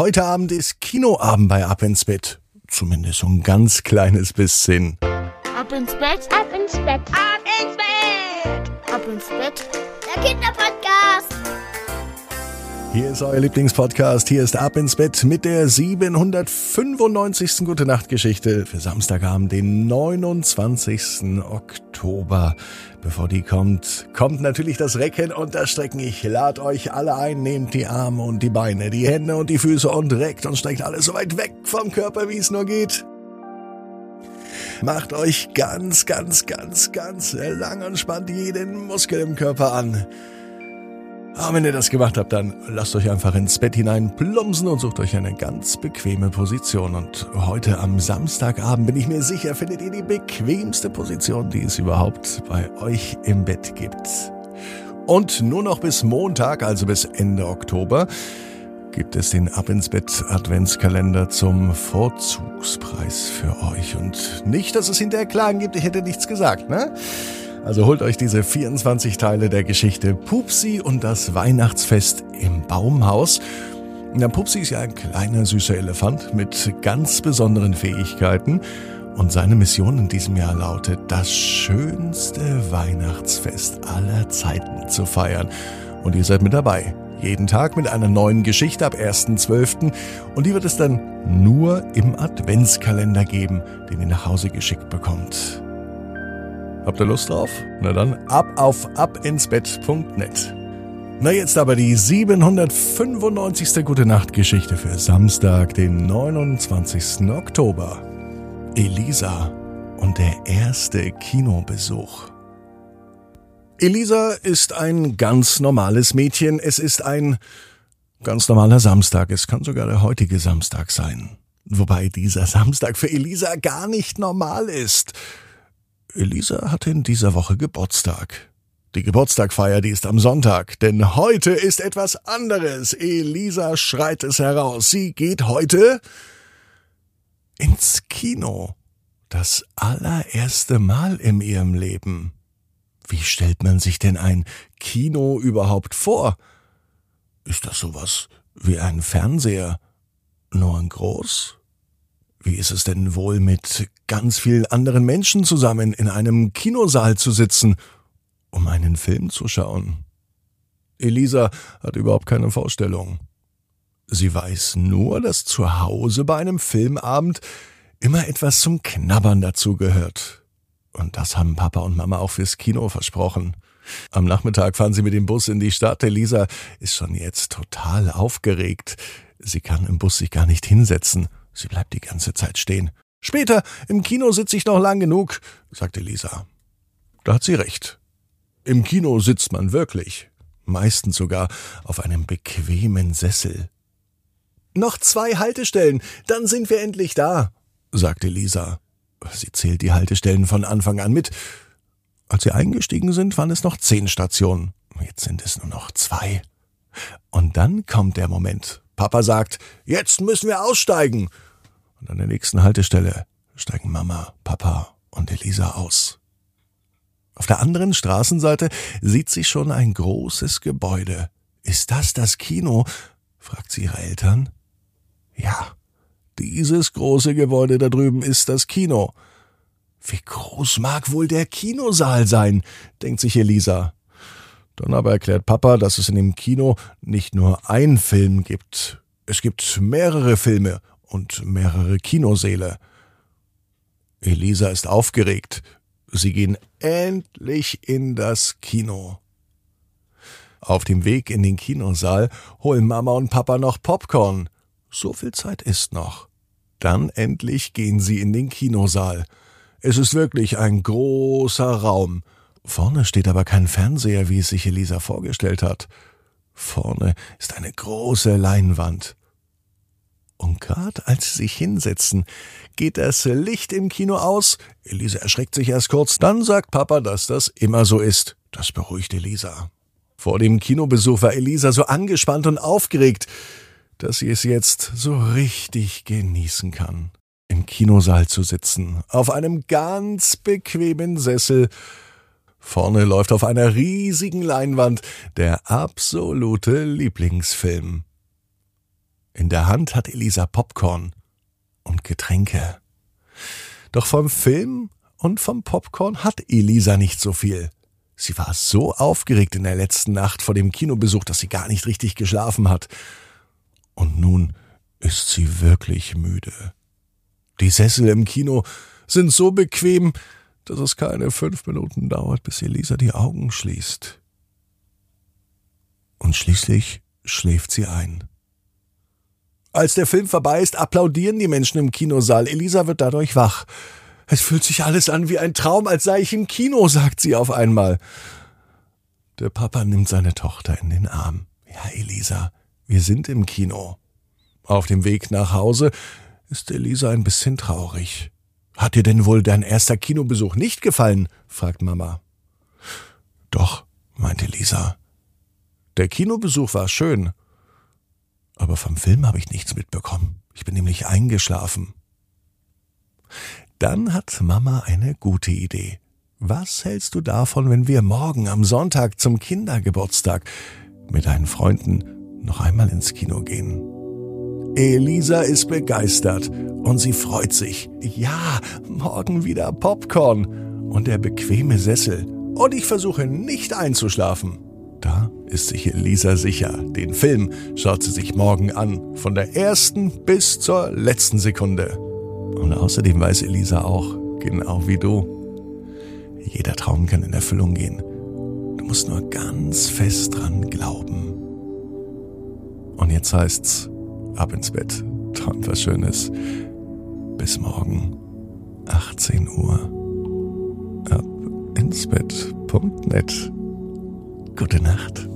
Heute Abend ist Kinoabend bei Ab ins Bett. Zumindest so ein ganz kleines bisschen. Ab ins Bett, ab ins Bett, ab ins Bett, ab ins Bett. Der Kinderpodcast. Hier ist euer Lieblingspodcast. Hier ist Ab ins Bett mit der 795. Gute Nacht Geschichte für Samstagabend, den 29. Oktober. Bevor die kommt, kommt natürlich das Recken und das Strecken. Ich lade euch alle ein, nehmt die Arme und die Beine, die Hände und die Füße und reckt und streckt alles so weit weg vom Körper, wie es nur geht. Macht euch ganz, ganz, ganz, ganz lang und spannt jeden Muskel im Körper an. Aber wenn ihr das gemacht habt, dann lasst euch einfach ins Bett hinein plumpsen und sucht euch eine ganz bequeme Position. Und heute am Samstagabend bin ich mir sicher, findet ihr die bequemste Position, die es überhaupt bei euch im Bett gibt. Und nur noch bis Montag, also bis Ende Oktober, gibt es den Ab ins Bett Adventskalender zum Vorzugspreis für euch. Und nicht, dass es hinterher Klagen gibt, ich hätte nichts gesagt, ne? Also holt euch diese 24 Teile der Geschichte Pupsi und das Weihnachtsfest im Baumhaus. Der Pupsi ist ja ein kleiner süßer Elefant mit ganz besonderen Fähigkeiten und seine Mission in diesem Jahr lautet, das schönste Weihnachtsfest aller Zeiten zu feiern. Und ihr seid mit dabei. Jeden Tag mit einer neuen Geschichte ab 1.12. Und die wird es dann nur im Adventskalender geben, den ihr nach Hause geschickt bekommt. Habt ihr Lust drauf? Na dann ab auf abinsbett.net. Na jetzt aber die 795. Gute Nacht Geschichte für Samstag, den 29. Oktober. Elisa und der erste Kinobesuch. Elisa ist ein ganz normales Mädchen. Es ist ein ganz normaler Samstag. Es kann sogar der heutige Samstag sein. Wobei dieser Samstag für Elisa gar nicht normal ist. Elisa hatte in dieser Woche Geburtstag. Die Geburtstagfeier, die ist am Sonntag, denn heute ist etwas anderes. Elisa schreit es heraus. Sie geht heute ins Kino. Das allererste Mal in ihrem Leben. Wie stellt man sich denn ein Kino überhaupt vor? Ist das sowas wie ein Fernseher, nur in groß? Wie ist es denn wohl mit ganz vielen anderen Menschen zusammen in einem Kinosaal zu sitzen, um einen Film zu schauen? Elisa hat überhaupt keine Vorstellung. Sie weiß nur, dass zu Hause bei einem Filmabend immer etwas zum Knabbern dazugehört. Und das haben Papa und Mama auch fürs Kino versprochen. Am Nachmittag fahren sie mit dem Bus in die Stadt. Elisa ist schon jetzt total aufgeregt. Sie kann im Bus sich gar nicht hinsetzen. Sie bleibt die ganze Zeit stehen. Später, im Kino sitze ich noch lang genug, sagte Lisa. Da hat sie recht. Im Kino sitzt man wirklich, meistens sogar auf einem bequemen Sessel. Noch zwei Haltestellen, dann sind wir endlich da, sagte Lisa. Sie zählt die Haltestellen von Anfang an mit. Als sie eingestiegen sind, waren es noch zehn Stationen. Jetzt sind es nur noch zwei. Und dann kommt der Moment. Papa sagt, jetzt müssen wir aussteigen. Und an der nächsten Haltestelle steigen Mama, Papa und Elisa aus. Auf der anderen Straßenseite sieht sie schon ein großes Gebäude. Ist das das Kino? fragt sie ihre Eltern. Ja, dieses große Gebäude da drüben ist das Kino. Wie groß mag wohl der Kinosaal sein? denkt sich Elisa. Dann aber erklärt Papa, dass es in dem Kino nicht nur ein Film gibt. Es gibt mehrere Filme und mehrere Kinosäle. Elisa ist aufgeregt. Sie gehen endlich in das Kino. Auf dem Weg in den Kinosaal holen Mama und Papa noch Popcorn. So viel Zeit ist noch. Dann endlich gehen sie in den Kinosaal. Es ist wirklich ein großer Raum. Vorne steht aber kein Fernseher, wie es sich Elisa vorgestellt hat. Vorne ist eine große Leinwand. Und gerade als sie sich hinsetzen, geht das Licht im Kino aus. Elisa erschreckt sich erst kurz, dann sagt Papa, dass das immer so ist. Das beruhigt Elisa. Vor dem Kinobesuch war Elisa so angespannt und aufgeregt, dass sie es jetzt so richtig genießen kann. Im Kinosaal zu sitzen, auf einem ganz bequemen Sessel. Vorne läuft auf einer riesigen Leinwand der absolute Lieblingsfilm. In der Hand hat Elisa Popcorn und Getränke. Doch vom Film und vom Popcorn hat Elisa nicht so viel. Sie war so aufgeregt in der letzten Nacht vor dem Kinobesuch, dass sie gar nicht richtig geschlafen hat. Und nun ist sie wirklich müde. Die Sessel im Kino sind so bequem, dass es keine fünf Minuten dauert, bis Elisa die Augen schließt. Und schließlich schläft sie ein. Als der Film vorbei ist, applaudieren die Menschen im Kinosaal. Elisa wird dadurch wach. Es fühlt sich alles an wie ein Traum, als sei ich im Kino, sagt sie auf einmal. Der Papa nimmt seine Tochter in den Arm. Ja, Elisa, wir sind im Kino. Auf dem Weg nach Hause ist Elisa ein bisschen traurig. Hat dir denn wohl dein erster Kinobesuch nicht gefallen? fragt Mama. Doch, meinte Lisa. Der Kinobesuch war schön. Aber vom Film habe ich nichts mitbekommen. Ich bin nämlich eingeschlafen. Dann hat Mama eine gute Idee. Was hältst du davon, wenn wir morgen am Sonntag zum Kindergeburtstag mit deinen Freunden noch einmal ins Kino gehen? Elisa ist begeistert und sie freut sich. Ja, morgen wieder Popcorn und der bequeme Sessel. Und ich versuche nicht einzuschlafen. Ist sich Elisa sicher. Den Film schaut sie sich morgen an. Von der ersten bis zur letzten Sekunde. Und außerdem weiß Elisa auch, genau wie du, jeder Traum kann in Erfüllung gehen. Du musst nur ganz fest dran glauben. Und jetzt heißt's, ab ins Bett, träum was Schönes. Bis morgen, 18 Uhr. Ab ins Bett.net. Gute Nacht.